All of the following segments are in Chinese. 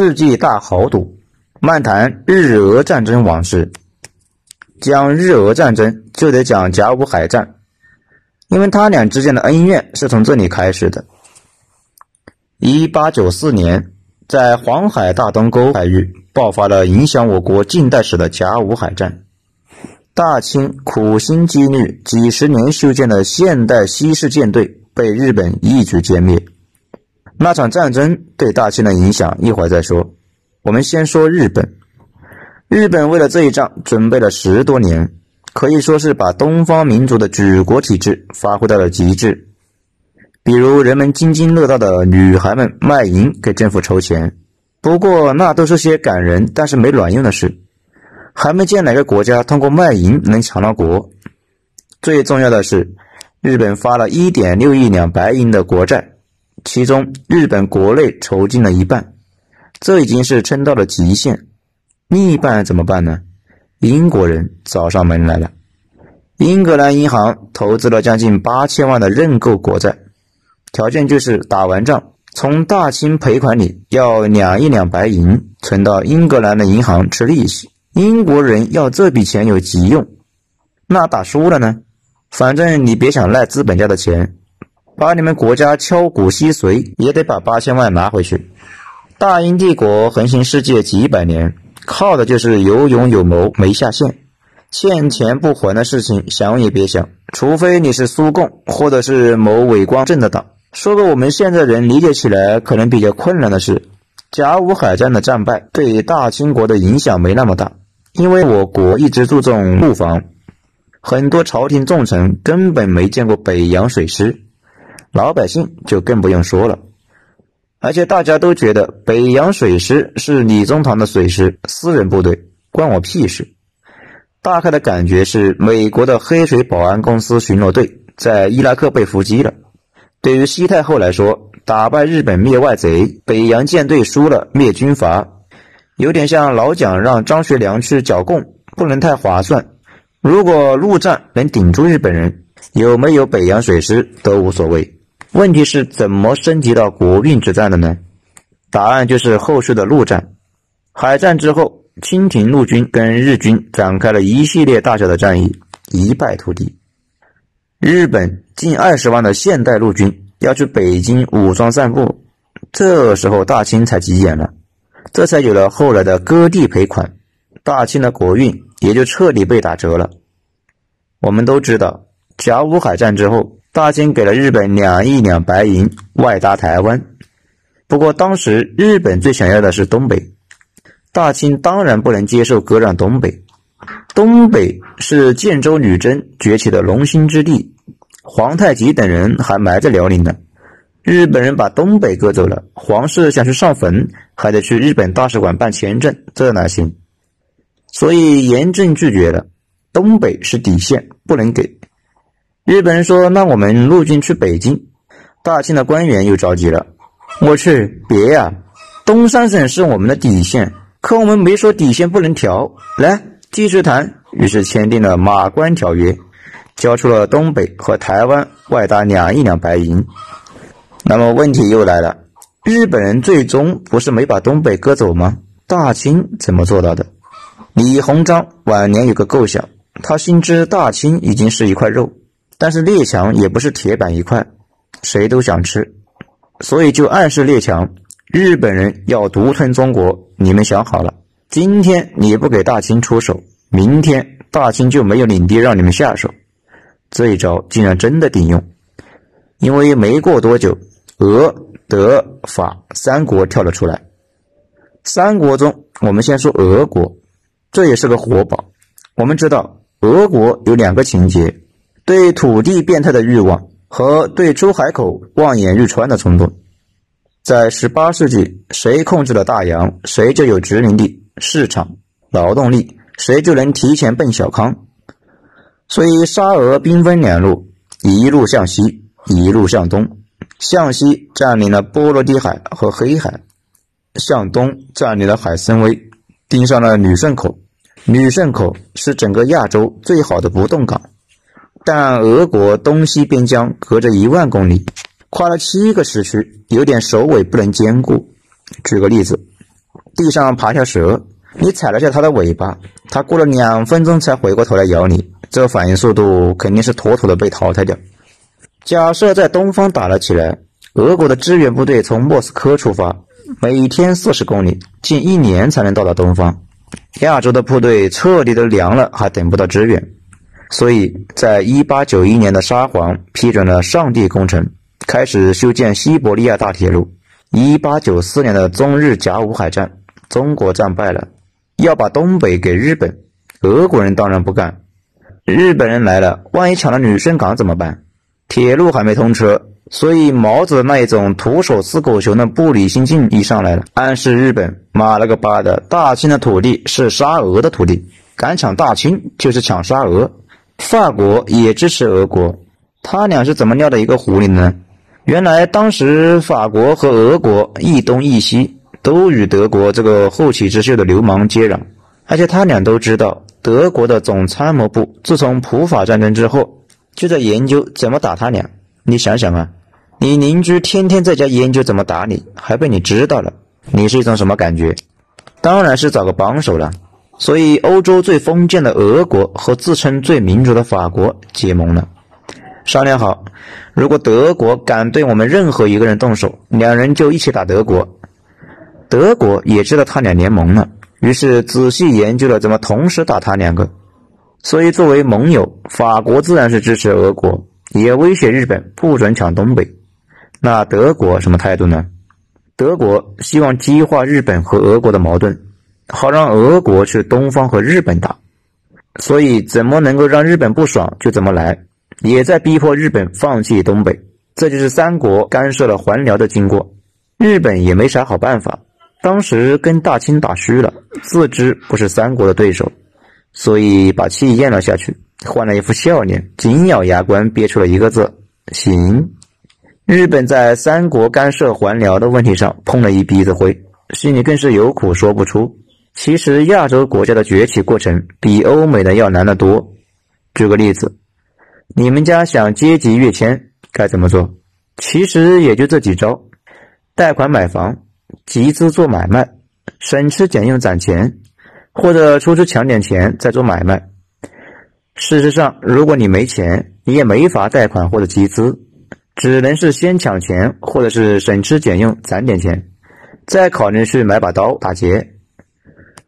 世纪大豪赌，漫谈日俄战争往事。讲日俄战争就得讲甲午海战，因为他俩之间的恩怨是从这里开始的。一八九四年，在黄海大东沟海域爆发了影响我国近代史的甲午海战。大清苦心积虑几十年修建的现代西式舰队被日本一举歼灭。那场战争对大清的影响一会儿再说，我们先说日本。日本为了这一仗准备了十多年，可以说是把东方民族的举国体制发挥到了极致。比如人们津津乐道的女孩们卖淫给政府筹钱，不过那都是些感人但是没卵用的事，还没见哪个国家通过卖淫能强了国。最重要的是，日本发了一点六亿两白银的国债。其中，日本国内筹进了一半，这已经是撑到了极限。另一半怎么办呢？英国人找上门来了。英格兰银行投资了将近八千万的认购国债，条件就是打完仗，从大清赔款里要两亿两白银存到英格兰的银行吃利息。英国人要这笔钱有急用，那打输了呢？反正你别想赖资本家的钱。把你们国家敲骨吸髓，也得把八千万拿回去。大英帝国横行世界几百年，靠的就是有勇有谋没下限。欠钱不还的事情想也别想，除非你是苏共或者是某伪光正的党。说个我们现在人理解起来可能比较困难的是，甲午海战的战败对大清国的影响没那么大，因为我国一直注重陆防，很多朝廷重臣根本没见过北洋水师。老百姓就更不用说了，而且大家都觉得北洋水师是李宗棠的水师，私人部队，关我屁事。大概的感觉是美国的黑水保安公司巡逻队在伊拉克被伏击了。对于西太后来说，打败日本灭外贼，北洋舰队输了灭军阀，有点像老蒋让张学良去剿共，不能太划算。如果陆战能顶住日本人，有没有北洋水师都无所谓。问题是怎么升级到国运之战的呢？答案就是后续的陆战。海战之后，清廷陆军跟日军展开了一系列大小的战役，一败涂地。日本近二十万的现代陆军要去北京武装散步，这时候大清才急眼了，这才有了后来的割地赔款，大清的国运也就彻底被打折了。我们都知道，甲午海战之后。大清给了日本两亿两白银外搭台湾，不过当时日本最想要的是东北，大清当然不能接受割让东北。东北是建州女真崛起的龙兴之地，皇太极等人还埋在辽宁呢。日本人把东北割走了，皇室想去上坟，还得去日本大使馆办签证，这哪行？所以严正拒绝了，东北是底线，不能给。日本人说：“那我们陆军去北京。”大清的官员又着急了：“我去，别呀！东三省是我们的底线，可我们没说底线不能调。来，继续谈。”于是签订了《马关条约》，交出了东北和台湾外搭两亿两白银。那么问题又来了：日本人最终不是没把东北割走吗？大清怎么做到的？李鸿章晚年有个构想，他心知大清已经是一块肉。但是列强也不是铁板一块，谁都想吃，所以就暗示列强，日本人要独吞中国，你们想好了，今天你不给大清出手，明天大清就没有领地让你们下手。这一招竟然真的顶用，因为没过多久，俄、德、法三国跳了出来。三国中，我们先说俄国，这也是个活宝。我们知道，俄国有两个情节。对土地变态的欲望和对出海口望眼欲穿的冲动，在十八世纪，谁控制了大洋，谁就有殖民地、市场、劳动力，谁就能提前奔小康。所以，沙俄兵分两路，一路向西，一路向东。向西占领了波罗的海和黑海，向东占领了海参崴，盯上了旅顺口。旅顺口是整个亚洲最好的不动港。但俄国东西边疆隔着一万公里，跨了七个时区，有点首尾不能兼顾。举个例子，地上爬条蛇，你踩了下它的尾巴，它过了两分钟才回过头来咬你，这反应速度肯定是妥妥的被淘汰掉。假设在东方打了起来，俄国的支援部队从莫斯科出发，每天四十公里，近一年才能到达东方。亚洲的部队彻底都凉了，还等不到支援。所以在一八九一年的沙皇批准了上帝工程，开始修建西伯利亚大铁路。一八九四年的中日甲午海战，中国战败了，要把东北给日本。俄国人当然不干，日本人来了，万一抢了女生港怎么办？铁路还没通车，所以毛子那一种徒手撕狗熊的不理性劲一上来了，暗示日本妈了个巴的，大清的土地是沙俄的土地，敢抢大清就是抢沙俄。法国也支持俄国，他俩是怎么尿的一个壶里呢？原来当时法国和俄国一东一西，都与德国这个后起之秀的流氓接壤，而且他俩都知道，德国的总参谋部自从普法战争之后，就在研究怎么打他俩。你想想啊，你邻居天天在家研究怎么打你，还被你知道了，你是一种什么感觉？当然是找个帮手了。所以，欧洲最封建的俄国和自称最民主的法国结盟了。商量好，如果德国敢对我们任何一个人动手，两人就一起打德国。德国也知道他俩联盟了，于是仔细研究了怎么同时打他两个。所以，作为盟友，法国自然是支持俄国，也威胁日本不准抢东北。那德国什么态度呢？德国希望激化日本和俄国的矛盾，好让俄国去东方和日本打。所以，怎么能够让日本不爽，就怎么来。也在逼迫日本放弃东北，这就是三国干涉了还辽的经过。日本也没啥好办法，当时跟大清打虚了，自知不是三国的对手，所以把气咽了下去，换了一副笑脸，紧咬牙关，憋出了一个字：行。日本在三国干涉还辽的问题上碰了一鼻子灰，心里更是有苦说不出。其实亚洲国家的崛起过程比欧美的要难得多。举个例子。你们家想阶级跃迁该怎么做？其实也就这几招：贷款买房、集资做买卖、省吃俭用攒钱，或者出去抢点钱再做买卖。事实上，如果你没钱，你也没法贷款或者集资，只能是先抢钱，或者是省吃俭用攒点钱，再考虑去买把刀打劫。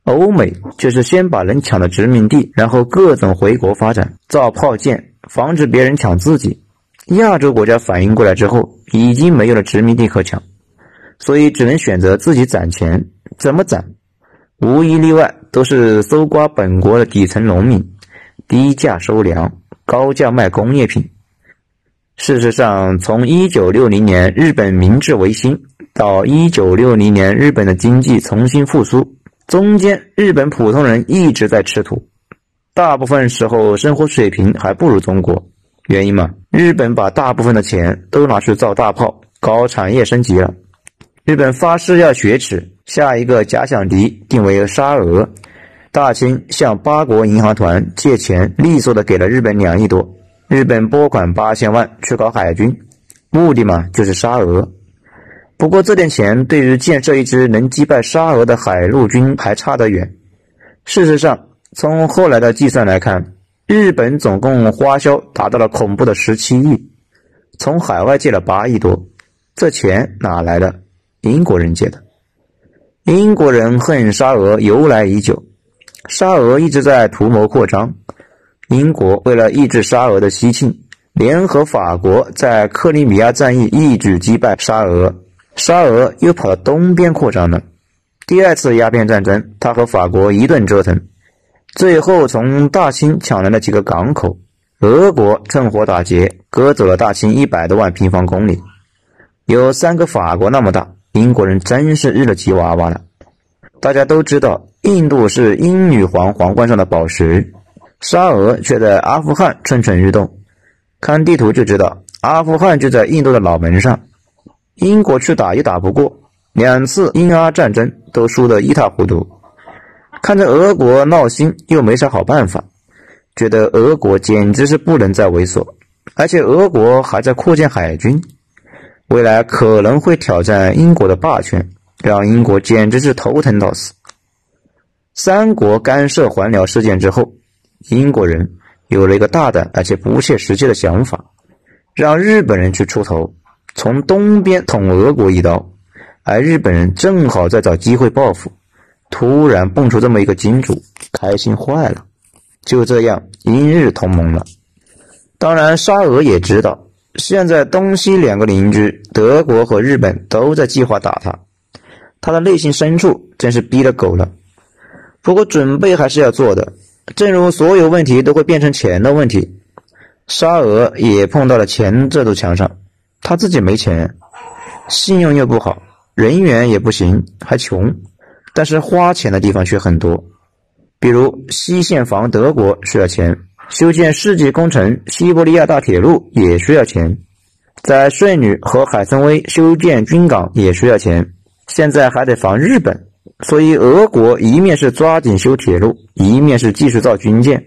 欧美就是先把人抢了殖民地，然后各种回国发展，造炮舰。防止别人抢自己，亚洲国家反应过来之后，已经没有了殖民地可抢，所以只能选择自己攒钱。怎么攒？无一例外都是搜刮本国的底层农民，低价收粮，高价卖工业品。事实上，从一九六零年日本明治维新到一九六零年日本的经济重新复苏，中间日本普通人一直在吃土。大部分时候生活水平还不如中国，原因嘛？日本把大部分的钱都拿去造大炮，搞产业升级了。日本发誓要雪耻，下一个假想敌定为沙俄。大清向八国银行团借钱，利索的给了日本两亿多，日本拨款八千万去搞海军，目的嘛就是沙俄。不过这点钱对于建设一支能击败沙俄的海陆军还差得远。事实上。从后来的计算来看，日本总共花销达到了恐怖的十七亿，从海外借了八亿多，这钱哪来的？英国人借的。英国人恨沙俄由来已久，沙俄一直在图谋扩张，英国为了抑制沙俄的西进，联合法国在克里米亚战役一举击败沙俄，沙俄又跑到东边扩张了。第二次鸦片战争，他和法国一顿折腾。最后从大清抢来了几个港口，俄国趁火打劫，割走了大清一百多万平方公里，有三个法国那么大。英国人真是日了吉娃娃了。大家都知道，印度是英女皇皇冠上的宝石，沙俄却在阿富汗蠢蠢欲动。看地图就知道，阿富汗就在印度的脑门上。英国去打也打不过，两次英阿战争都输得一塌糊涂。看着俄国闹心，又没啥好办法，觉得俄国简直是不能再猥琐，而且俄国还在扩建海军，未来可能会挑战英国的霸权，让英国简直是头疼到死。三国干涉还辽事件之后，英国人有了一个大胆而且不切实际的想法，让日本人去出头，从东边捅俄国一刀。而日本人正好在找机会报复，突然蹦出这么一个金主，开心坏了。就这样，英日同盟了。当然，沙俄也知道，现在东西两个邻居德国和日本都在计划打他，他的内心深处真是逼了狗了。不过，准备还是要做的。正如所有问题都会变成钱的问题，沙俄也碰到了钱这堵墙上。他自己没钱，信用又不好。人缘也不行，还穷，但是花钱的地方却很多。比如西线防德国需要钱，修建世纪工程西伯利亚大铁路也需要钱，在顺女和海参崴修建军港也需要钱。现在还得防日本，所以俄国一面是抓紧修铁路，一面是继续造军舰。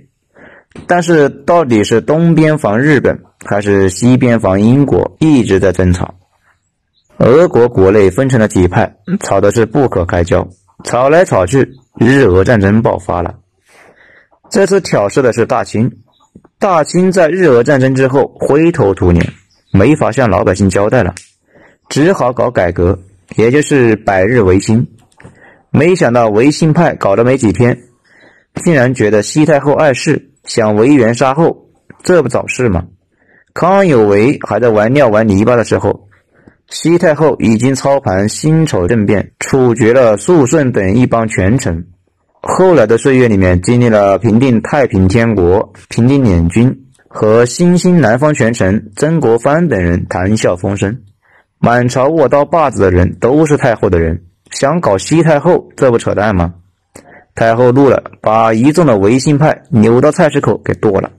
但是到底是东边防日本，还是西边防英国，一直在争吵。俄国国内分成了几派，吵的是不可开交，吵来吵去，日俄战争爆发了。这次挑事的是大清，大清在日俄战争之后灰头土脸，没法向老百姓交代了，只好搞改革，也就是百日维新。没想到维新派搞了没几天，竟然觉得西太后碍事，想维元杀后，这不找事吗？康有为还在玩尿玩泥巴的时候。西太后已经操盘辛丑政变，处决了肃顺等一帮权臣。后来的岁月里面，经历了平定太平天国、平定捻军和新兴南方权臣曾国藩等人谈笑风生。满朝握刀把子的人都是太后的人，想搞西太后，这不扯淡吗？太后怒了，把一众的维新派扭到菜市口给剁了。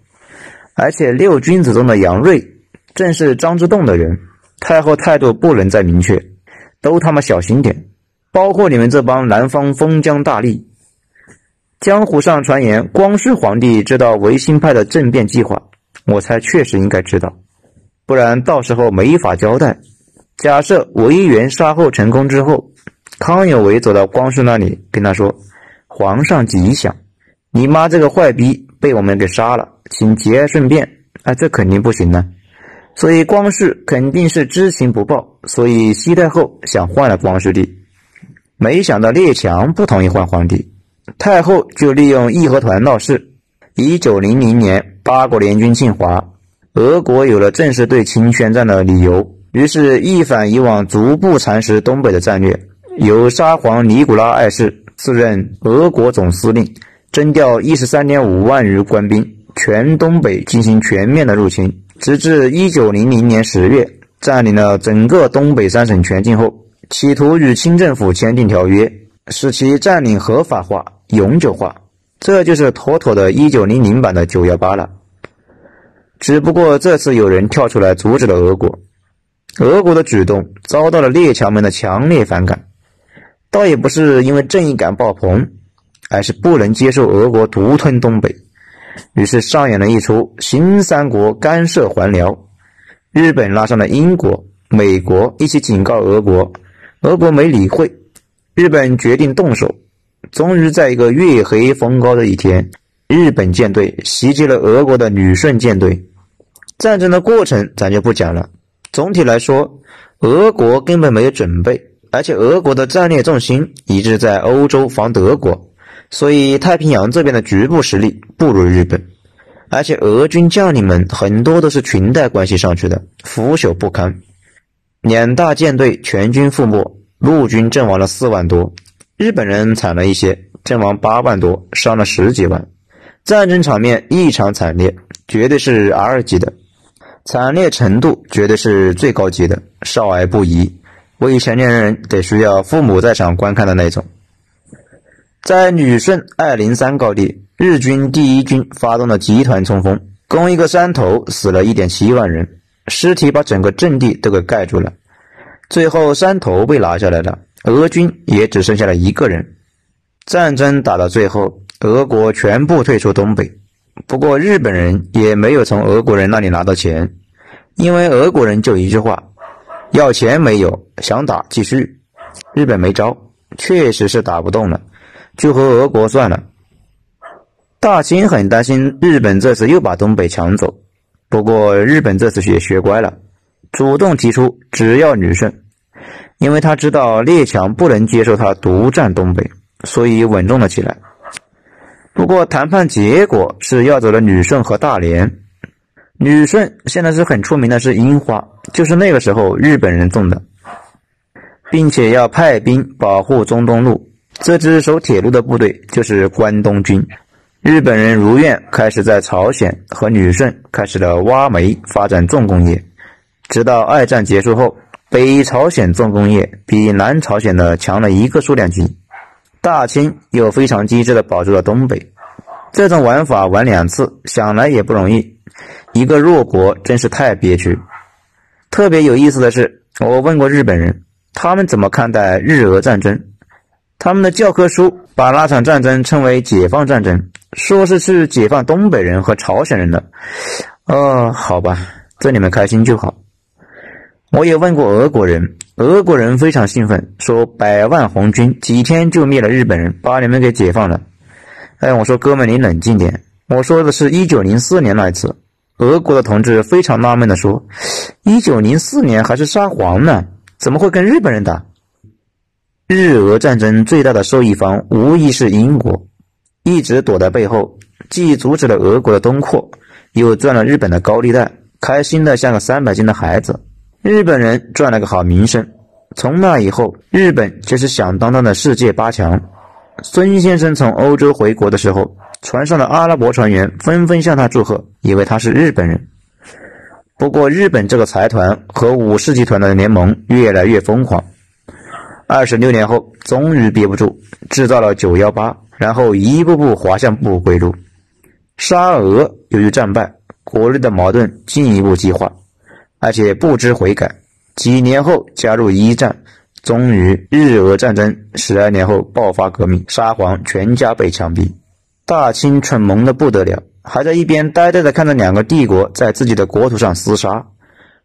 而且六君子中的杨锐，正是张之洞的人。太后态度不能再明确，都他妈小心点！包括你们这帮南方封疆大吏。江湖上传言，光绪皇帝知道维新派的政变计划，我猜确实应该知道，不然到时候没法交代。假设维元杀后成功之后，康有为走到光绪那里，跟他说：“皇上吉祥，你妈这个坏逼被我们给杀了，请节哀顺变。”啊，这肯定不行呢。所以光绪肯定是知情不报，所以西太后想换了光绪帝，没想到列强不同意换皇帝，太后就利用义和团闹事。一九零零年，八国联军侵华，俄国有了正式对清宣战的理由，于是，一反以往逐步蚕食东北的战略，由沙皇尼古拉二世自任俄国总司令，征调一十三点五万余官兵，全东北进行全面的入侵。直至一九零零年十月，占领了整个东北三省全境后，企图与清政府签订条约，使其占领合法化、永久化。这就是妥妥的一九零零版的九幺八了。只不过这次有人跳出来阻止了俄国，俄国的举动遭到了列强们的强烈反感，倒也不是因为正义感爆棚，而是不能接受俄国独吞东北。于是上演了一出新三国干涉还辽，日本拉上了英国、美国一起警告俄国，俄国没理会，日本决定动手。终于在一个月黑风高的一天，日本舰队袭击了俄国的旅顺舰队。战争的过程咱就不讲了，总体来说，俄国根本没有准备，而且俄国的战略重心一直在欧洲防德国。所以太平洋这边的局部实力不如日本，而且俄军将领们很多都是裙带关系上去的，腐朽不堪。两大舰队全军覆没，陆军阵亡了四万多，日本人惨了一些，阵亡八万多，伤了十几万。战争场面异常惨烈，绝对是 R 级的，惨烈程度绝对是最高级的，少儿不宜，未成年人得需要父母在场观看的那种。在旅顺二零三高地，日军第一军发动了集团冲锋，攻一个山头，死了一点七万人，尸体把整个阵地都给盖住了。最后山头被拿下来了，俄军也只剩下了一个人。战争打到最后，俄国全部退出东北。不过日本人也没有从俄国人那里拿到钱，因为俄国人就一句话：要钱没有，想打继续。日本没招，确实是打不动了，就和俄国算了。大清很担心日本这次又把东北抢走，不过日本这次也学乖了，主动提出只要女胜，因为他知道列强不能接受他独占东北，所以稳重了起来。不过谈判结果是要走了旅顺和大连。旅顺现在是很出名的，是樱花，就是那个时候日本人种的，并且要派兵保护中东路。这支守铁路的部队就是关东军。日本人如愿开始在朝鲜和旅顺开始了挖煤发展重工业，直到二战结束后，北朝鲜重工业比南朝鲜的强了一个数量级。大清又非常机智的保住了东北，这种玩法玩两次，想来也不容易。一个弱国真是太憋屈。特别有意思的是，我问过日本人，他们怎么看待日俄战争？他们的教科书把那场战争称为解放战争。说是是解放东北人和朝鲜人的，哦，好吧，这你们开心就好。我也问过俄国人，俄国人非常兴奋，说百万红军几天就灭了日本人，把你们给解放了。哎，我说哥们，你冷静点。我说的是一九零四年那一次。俄国的同志非常纳闷的说，一九零四年还是沙皇呢，怎么会跟日本人打？日俄战争最大的受益方无疑是英国。一直躲在背后，既阻止了俄国的东扩，又赚了日本的高利贷，开心的像个三百斤的孩子。日本人赚了个好名声。从那以后，日本就是响当当的世界八强。孙先生从欧洲回国的时候，船上的阿拉伯船员纷纷向他祝贺，以为他是日本人。不过，日本这个财团和武士集团的联盟越来越疯狂。二十六年后，终于憋不住，制造了九幺八。然后一步步滑向不归路。沙俄由于战败，国内的矛盾进一步激化，而且不知悔改。几年后加入一战，终于日俄战争十二年后爆发革命，沙皇全家被枪毙。大清蠢萌的不得了，还在一边呆呆的看着两个帝国在自己的国土上厮杀，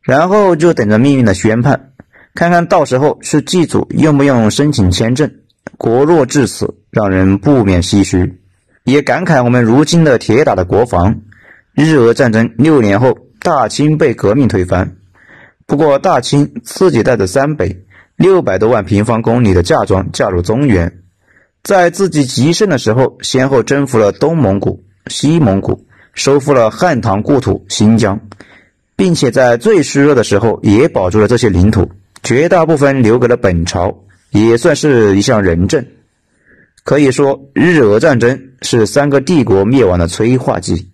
然后就等着命运的宣判，看看到时候是祭祖用不用申请签证。国弱至此，让人不免唏嘘，也感慨我们如今的铁打的国防。日俄战争六年后，大清被革命推翻。不过，大清自己带着三北六百多万平方公里的嫁妆嫁入中原，在自己极盛的时候，先后征服了东蒙古、西蒙古，收复了汉唐故土新疆，并且在最虚弱的时候也保住了这些领土，绝大部分留给了本朝。也算是一项仁政，可以说日俄战争是三个帝国灭亡的催化剂。